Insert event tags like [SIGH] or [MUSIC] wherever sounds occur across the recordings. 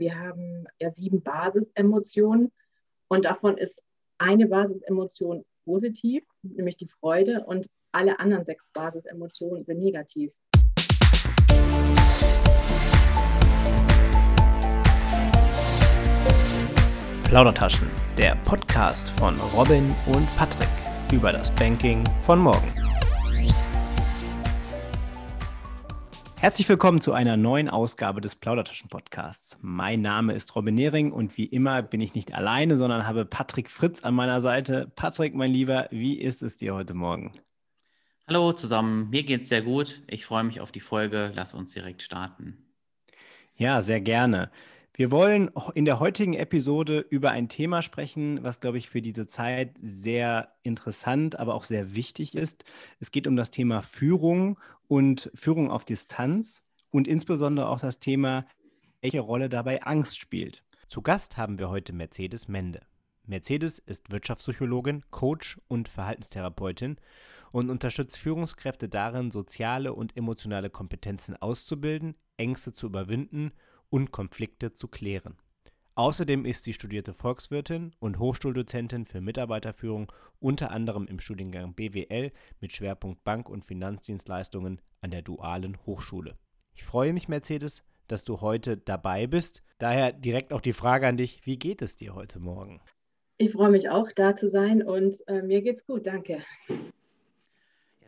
Wir haben ja sieben Basisemotionen und davon ist eine Basisemotion positiv, nämlich die Freude, und alle anderen sechs Basisemotionen sind negativ. Plaudertaschen, der Podcast von Robin und Patrick über das Banking von morgen. Herzlich willkommen zu einer neuen Ausgabe des Plaudertaschen-Podcasts. Mein Name ist Robin Nehring und wie immer bin ich nicht alleine, sondern habe Patrick Fritz an meiner Seite. Patrick, mein Lieber, wie ist es dir heute Morgen? Hallo zusammen, mir geht's sehr gut. Ich freue mich auf die Folge. Lass uns direkt starten. Ja, sehr gerne. Wir wollen in der heutigen Episode über ein Thema sprechen, was, glaube ich, für diese Zeit sehr interessant, aber auch sehr wichtig ist. Es geht um das Thema Führung und Führung auf Distanz und insbesondere auch das Thema, welche Rolle dabei Angst spielt. Zu Gast haben wir heute Mercedes Mende. Mercedes ist Wirtschaftspsychologin, Coach und Verhaltenstherapeutin und unterstützt Führungskräfte darin, soziale und emotionale Kompetenzen auszubilden, Ängste zu überwinden und Konflikte zu klären. Außerdem ist sie studierte Volkswirtin und Hochschuldozentin für Mitarbeiterführung, unter anderem im Studiengang BWL mit Schwerpunkt Bank- und Finanzdienstleistungen an der Dualen Hochschule. Ich freue mich, Mercedes, dass du heute dabei bist. Daher direkt auch die Frage an dich, wie geht es dir heute Morgen? Ich freue mich auch, da zu sein und äh, mir geht's gut, danke.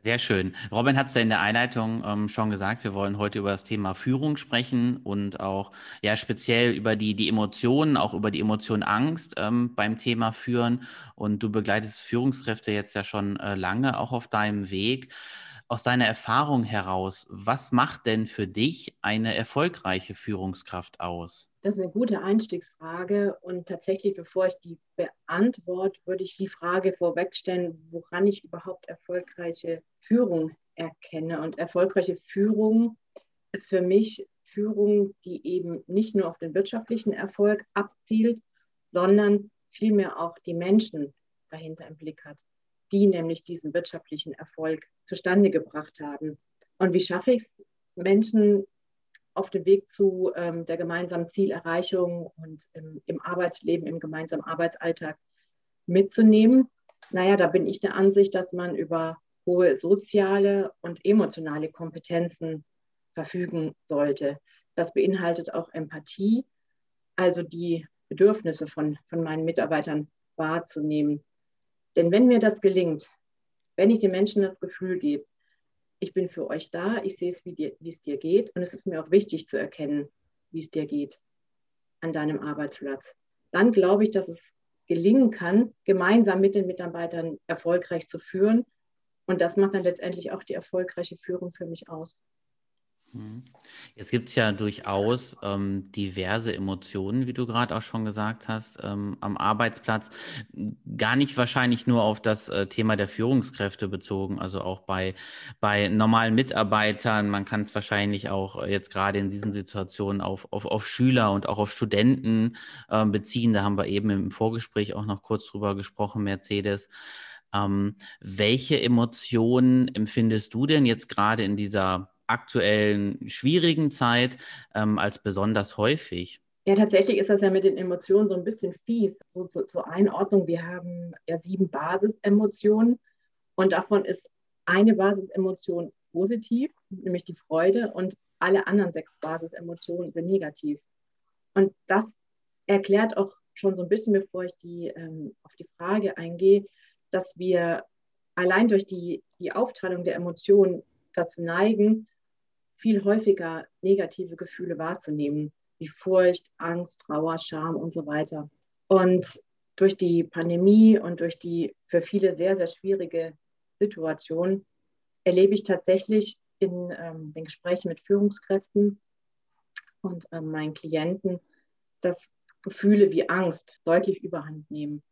Sehr schön. Robin hat es ja in der Einleitung ähm, schon gesagt, wir wollen heute über das Thema Führung sprechen und auch ja speziell über die, die Emotionen, auch über die Emotion Angst ähm, beim Thema Führen. Und du begleitest Führungskräfte jetzt ja schon äh, lange auch auf deinem Weg aus deiner Erfahrung heraus, was macht denn für dich eine erfolgreiche Führungskraft aus? Das ist eine gute Einstiegsfrage und tatsächlich, bevor ich die beantworte, würde ich die Frage vorwegstellen, woran ich überhaupt erfolgreiche Führung erkenne. Und erfolgreiche Führung ist für mich Führung, die eben nicht nur auf den wirtschaftlichen Erfolg abzielt, sondern vielmehr auch die Menschen dahinter im Blick hat die nämlich diesen wirtschaftlichen Erfolg zustande gebracht haben. Und wie schaffe ich es, Menschen auf dem Weg zu ähm, der gemeinsamen Zielerreichung und im, im, Arbeitsleben, im gemeinsamen Arbeitsalltag mitzunehmen? Naja, da bin ich der Ansicht, dass man über hohe soziale und emotionale Kompetenzen verfügen sollte. Das beinhaltet auch Empathie, also die Bedürfnisse von, von meinen Mitarbeitern wahrzunehmen. Denn wenn mir das gelingt, wenn ich den Menschen das Gefühl gebe, ich bin für euch da, ich sehe es, wie, dir, wie es dir geht und es ist mir auch wichtig zu erkennen, wie es dir geht an deinem Arbeitsplatz, dann glaube ich, dass es gelingen kann, gemeinsam mit den Mitarbeitern erfolgreich zu führen. Und das macht dann letztendlich auch die erfolgreiche Führung für mich aus. Mhm. Jetzt gibt es ja durchaus ähm, diverse Emotionen, wie du gerade auch schon gesagt hast, ähm, am Arbeitsplatz. Gar nicht wahrscheinlich nur auf das äh, Thema der Führungskräfte bezogen, also auch bei, bei normalen Mitarbeitern. Man kann es wahrscheinlich auch jetzt gerade in diesen Situationen auf, auf, auf Schüler und auch auf Studenten äh, beziehen. Da haben wir eben im Vorgespräch auch noch kurz drüber gesprochen, Mercedes. Ähm, welche Emotionen empfindest du denn jetzt gerade in dieser aktuellen schwierigen Zeit ähm, als besonders häufig? Ja, tatsächlich ist das ja mit den Emotionen so ein bisschen fies. So, so, zur Einordnung, wir haben ja sieben Basisemotionen und davon ist eine Basisemotion positiv, nämlich die Freude, und alle anderen sechs Basisemotionen sind negativ. Und das erklärt auch schon so ein bisschen, bevor ich die, ähm, auf die Frage eingehe, dass wir allein durch die, die Aufteilung der Emotionen dazu neigen, viel häufiger negative Gefühle wahrzunehmen, wie Furcht, Angst, Trauer, Scham und so weiter. Und durch die Pandemie und durch die für viele sehr, sehr schwierige Situation erlebe ich tatsächlich in ähm, den Gesprächen mit Führungskräften und ähm, meinen Klienten, dass Gefühle wie Angst deutlich überhand nehmen.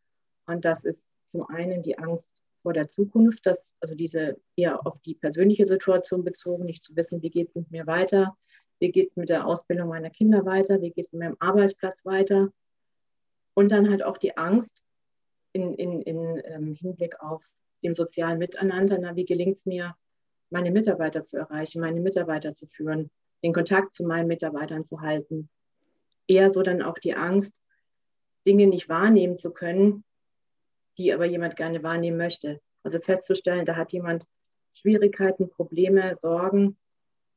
Und das ist zum einen die Angst vor der Zukunft, dass also diese eher auf die persönliche Situation bezogen, nicht zu wissen, wie geht es mit mir weiter, wie geht es mit der Ausbildung meiner Kinder weiter, wie geht es mit meinem Arbeitsplatz weiter. Und dann halt auch die Angst in, in, in ähm, Hinblick auf dem sozialen Miteinander, na, wie gelingt es mir, meine Mitarbeiter zu erreichen, meine Mitarbeiter zu führen, den Kontakt zu meinen Mitarbeitern zu halten, eher so dann auch die Angst, Dinge nicht wahrnehmen zu können, die aber jemand gerne wahrnehmen möchte. Also festzustellen, da hat jemand Schwierigkeiten, Probleme, Sorgen,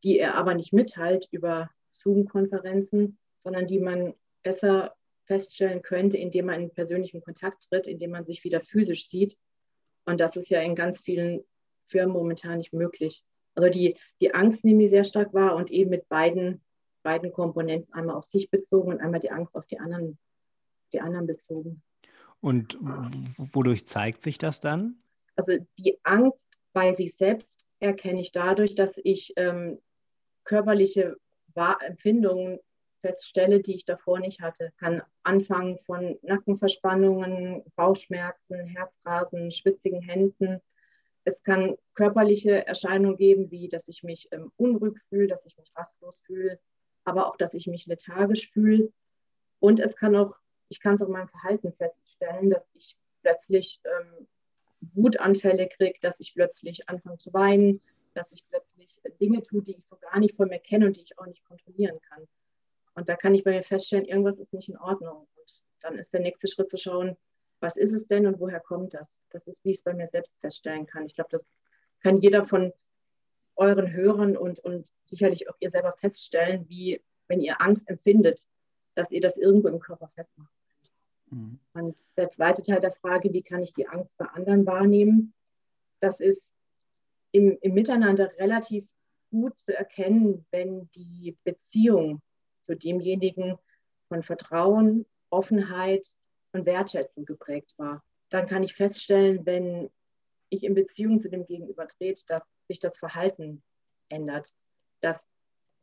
die er aber nicht mitteilt über Zoom-Konferenzen, sondern die man besser feststellen könnte, indem man in persönlichen Kontakt tritt, indem man sich wieder physisch sieht. Und das ist ja in ganz vielen Firmen momentan nicht möglich. Also die, die Angst nehme ich sehr stark wahr und eben mit beiden, beiden Komponenten, einmal auf sich bezogen und einmal die Angst auf die anderen, die anderen bezogen. Und wodurch zeigt sich das dann? Also die Angst bei sich selbst erkenne ich dadurch, dass ich ähm, körperliche Empfindungen feststelle, die ich davor nicht hatte. Kann anfangen von Nackenverspannungen, Bauchschmerzen, Herzrasen, schwitzigen Händen. Es kann körperliche Erscheinungen geben, wie dass ich mich ähm, unruhig fühle, dass ich mich rastlos fühle, aber auch, dass ich mich lethargisch fühle. Und es kann auch, ich kann es auch in meinem Verhalten feststellen, dass ich plötzlich ähm, Wutanfälle kriege, dass ich plötzlich anfange zu weinen, dass ich plötzlich Dinge tue, die ich so gar nicht von mir kenne und die ich auch nicht kontrollieren kann. Und da kann ich bei mir feststellen, irgendwas ist nicht in Ordnung. Und dann ist der nächste Schritt zu schauen, was ist es denn und woher kommt das? Das ist, wie ich es bei mir selbst feststellen kann. Ich glaube, das kann jeder von euren Hörern und, und sicherlich auch ihr selber feststellen, wie, wenn ihr Angst empfindet, dass ihr das irgendwo im Körper festmacht. Mhm. Und der zweite Teil der Frage, wie kann ich die Angst bei anderen wahrnehmen? Das ist im, im Miteinander relativ gut zu erkennen, wenn die Beziehung zu demjenigen von Vertrauen, Offenheit und Wertschätzung geprägt war. Dann kann ich feststellen, wenn ich in Beziehung zu dem Gegenüber trete, dass sich das Verhalten ändert, dass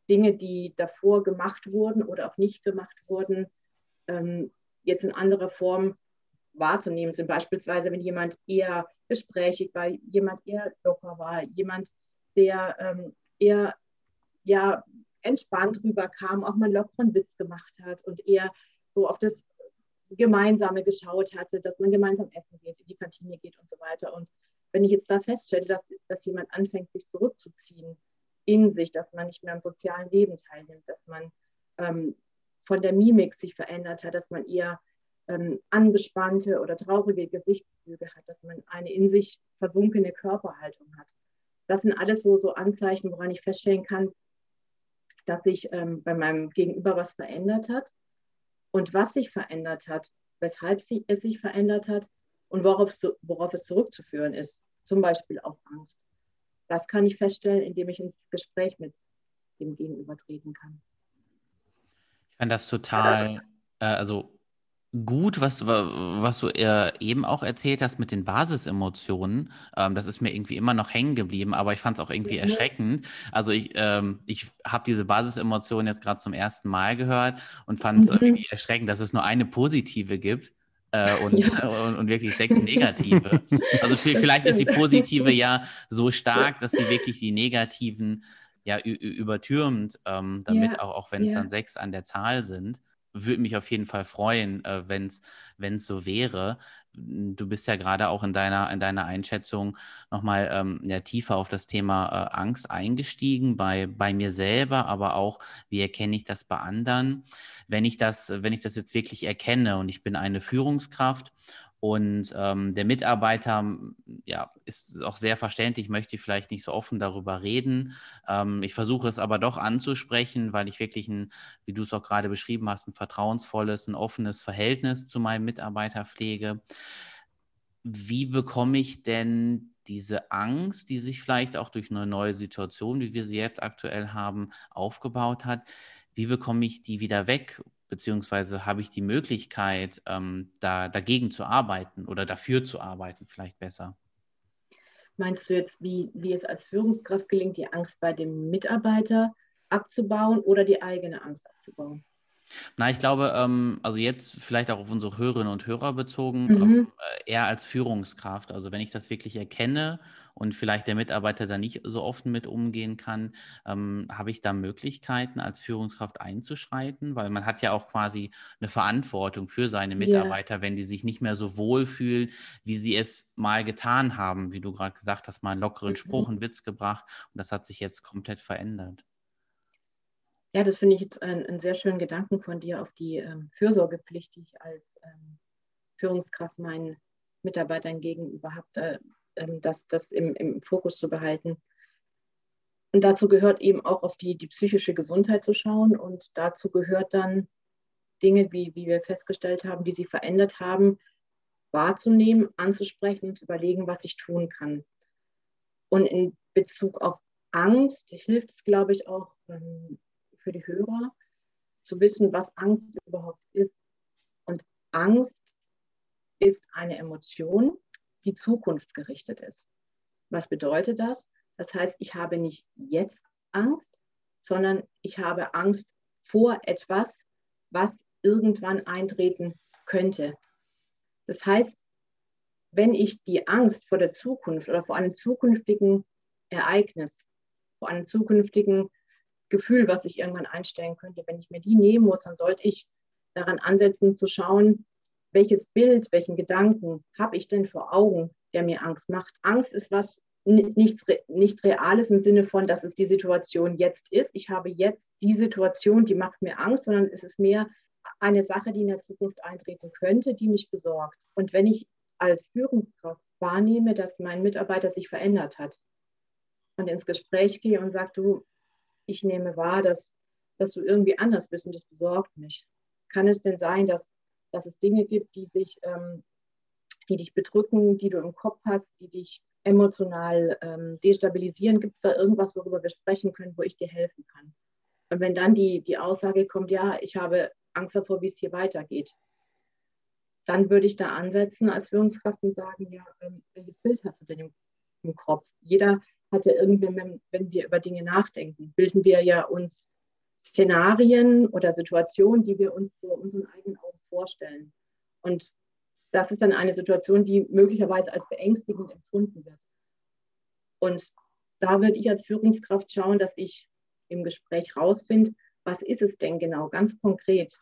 Dinge, die davor gemacht wurden oder auch nicht gemacht wurden, ähm, jetzt in anderer Form wahrzunehmen sind. Beispielsweise, wenn jemand eher gesprächig war, jemand eher locker war, jemand, der ähm, eher ja, entspannt rüberkam, auch mal lockeren Witz gemacht hat und eher so auf das Gemeinsame geschaut hatte, dass man gemeinsam essen geht, in die Kantine geht und so weiter. Und wenn ich jetzt da feststelle, dass, dass jemand anfängt, sich zurückzuziehen in sich, dass man nicht mehr am sozialen Leben teilnimmt, dass man ähm, von der Mimik sich verändert hat, dass man eher ähm, angespannte oder traurige Gesichtszüge hat, dass man eine in sich versunkene Körperhaltung hat. Das sind alles so, so Anzeichen, woran ich feststellen kann, dass sich ähm, bei meinem Gegenüber was verändert hat und was sich verändert hat, weshalb sie, es sich verändert hat und worauf, worauf es zurückzuführen ist, zum Beispiel auf Angst. Das kann ich feststellen, indem ich ins Gespräch mit dem Gegenüber treten kann. Ich fand das total, äh, also gut, was, was du äh, eben auch erzählt hast mit den Basisemotionen. Ähm, das ist mir irgendwie immer noch hängen geblieben, aber ich fand es auch irgendwie mhm. erschreckend. Also ich, ähm, ich habe diese Basisemotionen jetzt gerade zum ersten Mal gehört und fand es mhm. irgendwie erschreckend, dass es nur eine positive gibt. Äh, und, ja. [LAUGHS] und, und, wirklich sechs negative. Also vielleicht ist die positive [LAUGHS] ja so stark, dass sie wirklich die negativen ja übertürmt, ähm, damit ja. auch, auch wenn es ja. dann sechs an der Zahl sind würde mich auf jeden Fall freuen, äh, wenn es so wäre. Du bist ja gerade auch in deiner, in deiner Einschätzung nochmal ähm, ja, tiefer auf das Thema äh, Angst eingestiegen, bei, bei mir selber, aber auch, wie erkenne ich das bei anderen. Wenn ich das, wenn ich das jetzt wirklich erkenne und ich bin eine Führungskraft und ähm, der Mitarbeiter ja, ist auch sehr verständlich, möchte vielleicht nicht so offen darüber reden. Ähm, ich versuche es aber doch anzusprechen, weil ich wirklich ein, wie du es auch gerade beschrieben hast, ein vertrauensvolles, ein offenes Verhältnis zu meinem Mitarbeiter pflege. Wie bekomme ich denn diese Angst, die sich vielleicht auch durch eine neue Situation, wie wir sie jetzt aktuell haben, aufgebaut hat, wie bekomme ich die wieder weg? beziehungsweise habe ich die Möglichkeit, ähm, da, dagegen zu arbeiten oder dafür zu arbeiten, vielleicht besser. Meinst du jetzt, wie, wie es als Führungskraft gelingt, die Angst bei dem Mitarbeiter abzubauen oder die eigene Angst abzubauen? Na, ich glaube, ähm, also jetzt vielleicht auch auf unsere Hörerinnen und Hörer bezogen, mhm. ähm, eher als Führungskraft. Also wenn ich das wirklich erkenne und vielleicht der Mitarbeiter da nicht so offen mit umgehen kann, ähm, habe ich da Möglichkeiten als Führungskraft einzuschreiten, weil man hat ja auch quasi eine Verantwortung für seine Mitarbeiter, ja. wenn die sich nicht mehr so wohl fühlen, wie sie es mal getan haben, wie du gerade gesagt hast, mal einen lockeren mhm. Spruch, einen Witz gebracht und das hat sich jetzt komplett verändert. Ja, das finde ich jetzt einen, sehr schönen Gedanken von dir auf die ähm, Fürsorgepflicht, die ich als ähm, Führungskraft meinen Mitarbeitern gegenüber habe, äh, ähm, das, das im, im Fokus zu behalten. Und dazu gehört eben auch auf die, die psychische Gesundheit zu schauen. Und dazu gehört dann Dinge, wie, wie wir festgestellt haben, die sie verändert haben, wahrzunehmen, anzusprechen und zu überlegen, was ich tun kann. Und in Bezug auf Angst hilft es, glaube ich, auch ähm, für die Hörer zu wissen, was Angst überhaupt ist. Und Angst ist eine Emotion, die zukunftsgerichtet ist. Was bedeutet das? Das heißt, ich habe nicht jetzt Angst, sondern ich habe Angst vor etwas, was irgendwann eintreten könnte. Das heißt, wenn ich die Angst vor der Zukunft oder vor einem zukünftigen Ereignis, vor einem zukünftigen Gefühl, was ich irgendwann einstellen könnte, wenn ich mir die nehmen muss, dann sollte ich daran ansetzen zu schauen, welches Bild, welchen Gedanken habe ich denn vor Augen, der mir Angst macht. Angst ist was nicht, nicht Reales im Sinne von, dass es die Situation jetzt ist. Ich habe jetzt die Situation, die macht mir Angst, sondern es ist mehr eine Sache, die in der Zukunft eintreten könnte, die mich besorgt. Und wenn ich als Führungskraft wahrnehme, dass mein Mitarbeiter sich verändert hat und ins Gespräch gehe und sage, du, ich nehme wahr, dass, dass du irgendwie anders bist und das besorgt mich. Kann es denn sein, dass, dass es Dinge gibt, die sich, ähm, die dich bedrücken, die du im Kopf hast, die dich emotional ähm, destabilisieren? Gibt es da irgendwas, worüber wir sprechen können, wo ich dir helfen kann? Und wenn dann die, die Aussage kommt, ja, ich habe Angst davor, wie es hier weitergeht, dann würde ich da ansetzen als Führungskraft und sagen, ja, ähm, welches Bild hast du denn im, im Kopf? Jeder hat ja irgendwie, wenn, wenn wir über Dinge nachdenken, bilden wir ja uns Szenarien oder Situationen, die wir uns vor unseren eigenen vorstellen. Und das ist dann eine Situation, die möglicherweise als beängstigend empfunden wird. Und da würde ich als Führungskraft schauen, dass ich im Gespräch rausfinde, was ist es denn genau, ganz konkret,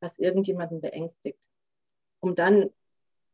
was irgendjemanden beängstigt, um dann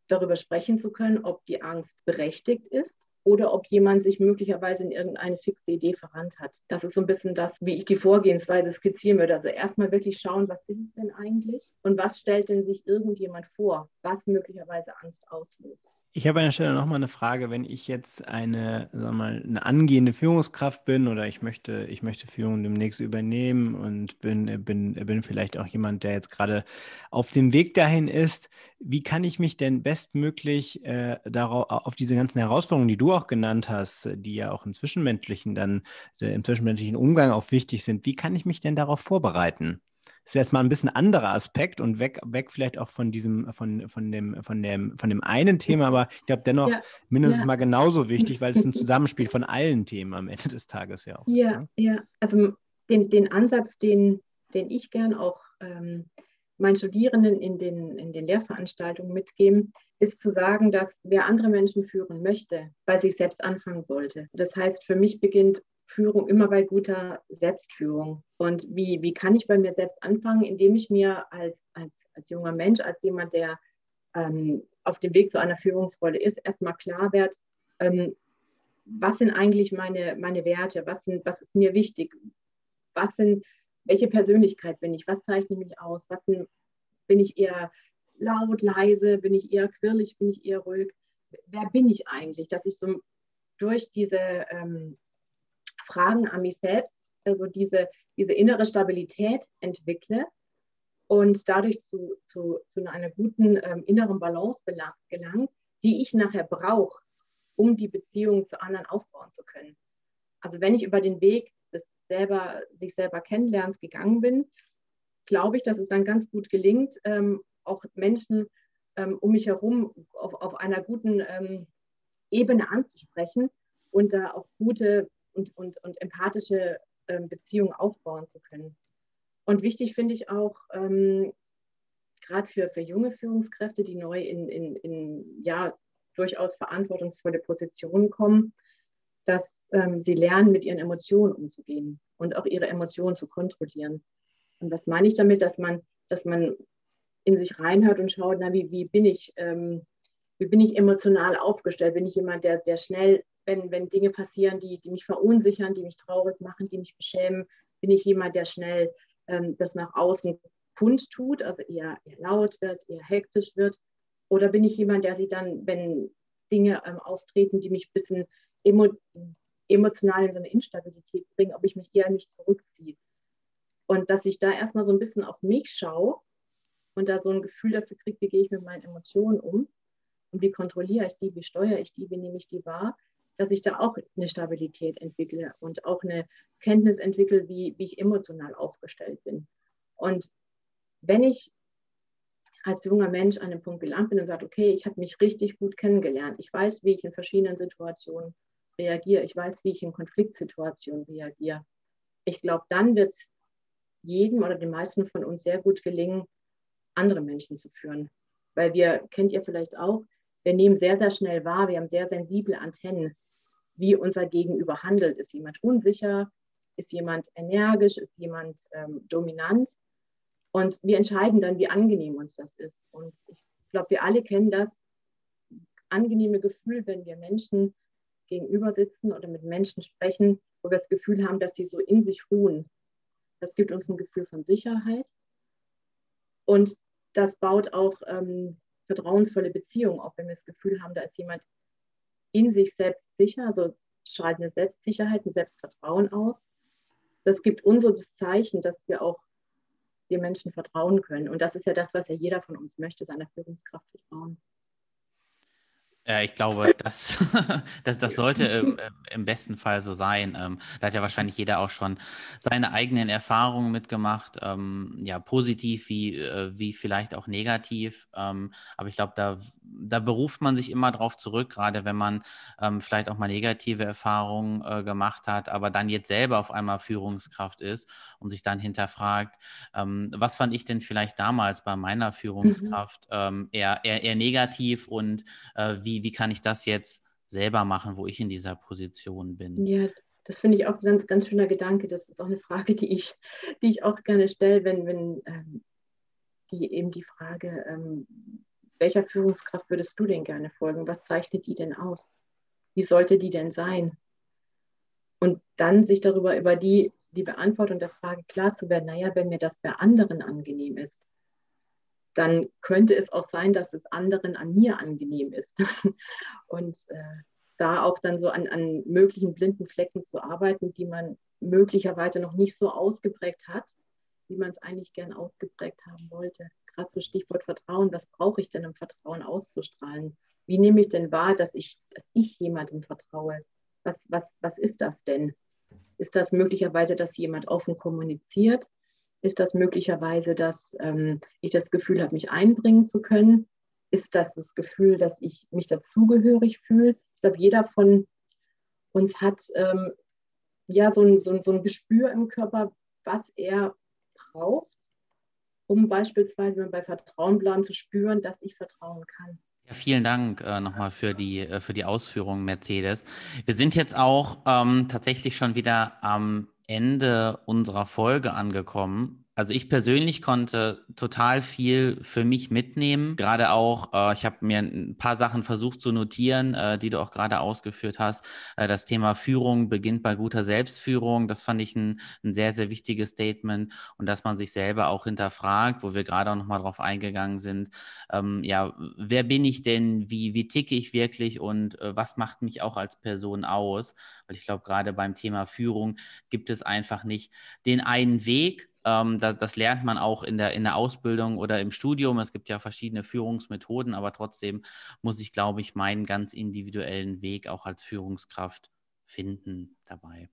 darüber sprechen zu können, ob die Angst berechtigt ist oder ob jemand sich möglicherweise in irgendeine fixe Idee verrannt hat. Das ist so ein bisschen das, wie ich die Vorgehensweise skizzieren würde. Also erstmal wirklich schauen, was ist es denn eigentlich und was stellt denn sich irgendjemand vor, was möglicherweise Angst auslöst. Ich habe an der Stelle nochmal eine Frage, wenn ich jetzt eine, sagen mal, eine angehende Führungskraft bin oder ich möchte, ich möchte Führung demnächst übernehmen und bin, bin, bin vielleicht auch jemand, der jetzt gerade auf dem Weg dahin ist, wie kann ich mich denn bestmöglich äh, darauf, auf diese ganzen Herausforderungen, die du auch genannt hast, die ja auch im zwischenmenschlichen dann, äh, im zwischenmenschlichen Umgang auch wichtig sind, wie kann ich mich denn darauf vorbereiten? Ist jetzt mal ein bisschen anderer Aspekt und weg, weg vielleicht auch von diesem, von, von dem, von dem, von dem einen Thema, aber ich glaube dennoch ja, mindestens ja. mal genauso wichtig, weil es ein [LAUGHS] Zusammenspiel von allen Themen am Ende des Tages ja auch ja, ist. Ne? Ja, also den, den Ansatz, den, den ich gern auch ähm, meinen Studierenden in den, in den Lehrveranstaltungen mitgeben, ist zu sagen, dass wer andere Menschen führen möchte, bei sich selbst anfangen sollte. Das heißt, für mich beginnt Führung immer bei guter Selbstführung. Und wie, wie kann ich bei mir selbst anfangen, indem ich mir als, als, als junger Mensch, als jemand, der ähm, auf dem Weg zu einer Führungsrolle ist, erstmal klar wird, ähm, was sind eigentlich meine, meine Werte, was, sind, was ist mir wichtig, was sind, welche Persönlichkeit bin ich, was zeichnet mich aus, was sind, bin ich eher laut, leise, bin ich eher quirlig, bin ich eher ruhig, wer bin ich eigentlich, dass ich so durch diese ähm, Fragen an mich selbst, also diese, diese innere Stabilität entwickle und dadurch zu, zu, zu einer guten ähm, inneren Balance gelangt, die ich nachher brauche, um die Beziehung zu anderen aufbauen zu können. Also wenn ich über den Weg des selber, sich selber kennenlernens gegangen bin, glaube ich, dass es dann ganz gut gelingt, ähm, auch Menschen ähm, um mich herum auf, auf einer guten ähm, Ebene anzusprechen und da auch gute und, und, und empathische ähm, Beziehungen aufbauen zu können. Und wichtig finde ich auch, ähm, gerade für, für junge Führungskräfte, die neu in, in, in ja, durchaus verantwortungsvolle Positionen kommen, dass ähm, sie lernen, mit ihren Emotionen umzugehen und auch ihre Emotionen zu kontrollieren. Und was meine ich damit, dass man, dass man in sich reinhört und schaut, na, wie, wie bin ich, ähm, wie bin ich emotional aufgestellt? Bin ich jemand, der, der schnell wenn, wenn Dinge passieren, die, die mich verunsichern, die mich traurig machen, die mich beschämen, Bin ich jemand, der schnell ähm, das nach außen kundtut, also eher, eher laut wird, eher hektisch wird? Oder bin ich jemand, der sich dann, wenn Dinge ähm, auftreten, die mich ein bisschen emo emotional in so eine Instabilität bringen, ob ich mich eher mich zurückziehe? Und dass ich da erstmal so ein bisschen auf mich schaue und da so ein Gefühl dafür kriege, wie gehe ich mit meinen Emotionen um und wie kontrolliere ich die, wie steuere ich die, wie nehme ich die wahr, dass ich da auch eine Stabilität entwickle und auch eine Kenntnis entwickle, wie, wie ich emotional aufgestellt bin. Und wenn ich als junger Mensch an dem Punkt gelangt bin und sage, okay, ich habe mich richtig gut kennengelernt, ich weiß, wie ich in verschiedenen Situationen reagiere, ich weiß, wie ich in Konfliktsituationen reagiere, ich glaube, dann wird es jedem oder den meisten von uns sehr gut gelingen, andere Menschen zu führen. Weil wir, kennt ihr vielleicht auch, wir nehmen sehr, sehr schnell wahr, wir haben sehr sensible Antennen, wie unser Gegenüber handelt. Ist jemand unsicher? Ist jemand energisch? Ist jemand ähm, dominant? Und wir entscheiden dann, wie angenehm uns das ist. Und ich glaube, wir alle kennen das angenehme Gefühl, wenn wir Menschen gegenüber sitzen oder mit Menschen sprechen, wo wir das Gefühl haben, dass sie so in sich ruhen. Das gibt uns ein Gefühl von Sicherheit. Und das baut auch ähm, vertrauensvolle Beziehungen auf, wenn wir das Gefühl haben, da ist jemand in sich selbst sicher, also strahlt eine Selbstsicherheit, ein Selbstvertrauen aus. Das gibt uns so das Zeichen, dass wir auch den Menschen vertrauen können. Und das ist ja das, was ja jeder von uns möchte, seiner Führungskraft vertrauen. Ja, ich glaube, das, [LAUGHS] das, das sollte im, im, besten Fall so sein. Ähm, da hat ja wahrscheinlich jeder auch schon seine eigenen Erfahrungen mitgemacht, ähm, ja, positiv wie, äh, wie vielleicht auch negativ. Ähm, aber ich glaube, da, da beruft man sich immer drauf zurück, gerade wenn man ähm, vielleicht auch mal negative Erfahrungen äh, gemacht hat, aber dann jetzt selber auf einmal Führungskraft ist und sich dann hinterfragt, ähm, was fand ich denn vielleicht damals bei meiner mhm. Führungskraft mhm. eher, eher, eher negativ und äh, wie wie, wie kann ich das jetzt selber machen, wo ich in dieser Position bin? Ja, das finde ich auch ein ganz, ganz schöner Gedanke. Das ist auch eine Frage, die ich, die ich auch gerne stelle, wenn, wenn ähm, die eben die Frage, ähm, welcher Führungskraft würdest du denn gerne folgen? Was zeichnet die denn aus? Wie sollte die denn sein? Und dann sich darüber über die, die Beantwortung der Frage klar zu werden, naja, wenn mir das bei anderen angenehm ist, dann könnte es auch sein, dass es anderen an mir angenehm ist. [LAUGHS] Und äh, da auch dann so an, an möglichen blinden Flecken zu arbeiten, die man möglicherweise noch nicht so ausgeprägt hat, wie man es eigentlich gern ausgeprägt haben wollte. Gerade so Stichwort Vertrauen, was brauche ich denn, um Vertrauen auszustrahlen? Wie nehme ich denn wahr, dass ich, dass ich jemandem vertraue? Was, was, was ist das denn? Ist das möglicherweise, dass jemand offen kommuniziert? Ist das möglicherweise, dass ähm, ich das Gefühl habe, mich einbringen zu können? Ist das das Gefühl, dass ich mich dazugehörig fühle? Ich glaube, jeder von uns hat ähm, ja so ein, so, ein, so ein Gespür im Körper, was er braucht, um beispielsweise bei Vertrauen bleiben zu spüren, dass ich vertrauen kann. Ja, vielen Dank äh, nochmal für die, äh, für die Ausführungen, Mercedes. Wir sind jetzt auch ähm, tatsächlich schon wieder am Ende unserer Folge angekommen. Also ich persönlich konnte total viel für mich mitnehmen. Gerade auch, äh, ich habe mir ein paar Sachen versucht zu notieren, äh, die du auch gerade ausgeführt hast. Äh, das Thema Führung beginnt bei guter Selbstführung. Das fand ich ein, ein, sehr, sehr wichtiges Statement. Und dass man sich selber auch hinterfragt, wo wir gerade auch nochmal drauf eingegangen sind. Ähm, ja, wer bin ich denn? Wie, wie ticke ich wirklich? Und äh, was macht mich auch als Person aus? Weil ich glaube, gerade beim Thema Führung gibt es einfach nicht den einen Weg, ähm, das, das, lernt man auch in der, in der Ausbildung oder im Studium. Es gibt ja verschiedene Führungsmethoden, aber trotzdem muss ich, glaube ich, meinen ganz individuellen Weg auch als Führungskraft finden dabei.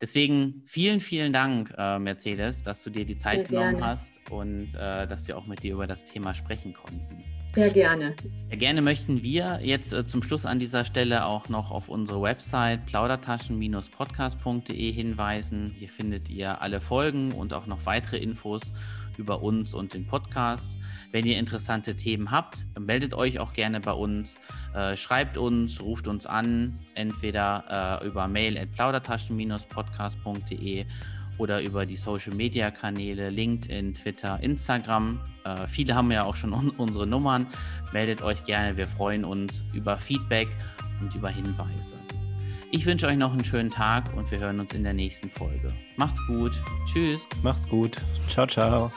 Deswegen vielen, vielen Dank, äh, Mercedes, dass du dir die Zeit Sehr genommen gerne. hast und äh, dass wir auch mit dir über das Thema sprechen konnten. Sehr gerne. Sehr gerne möchten wir jetzt äh, zum Schluss an dieser Stelle auch noch auf unsere Website plaudertaschen-podcast.de hinweisen. Hier findet ihr alle Folgen und auch noch weitere Infos über uns und den Podcast. Wenn ihr interessante Themen habt, meldet euch auch gerne bei uns, äh, schreibt uns, ruft uns an, entweder äh, über mail at plaudertaschen-podcast.de oder über die Social Media Kanäle LinkedIn, Twitter, Instagram. Äh, viele haben ja auch schon un unsere Nummern. Meldet euch gerne, wir freuen uns über Feedback und über Hinweise. Ich wünsche euch noch einen schönen Tag und wir hören uns in der nächsten Folge. Macht's gut. Tschüss. Macht's gut. Ciao, ciao.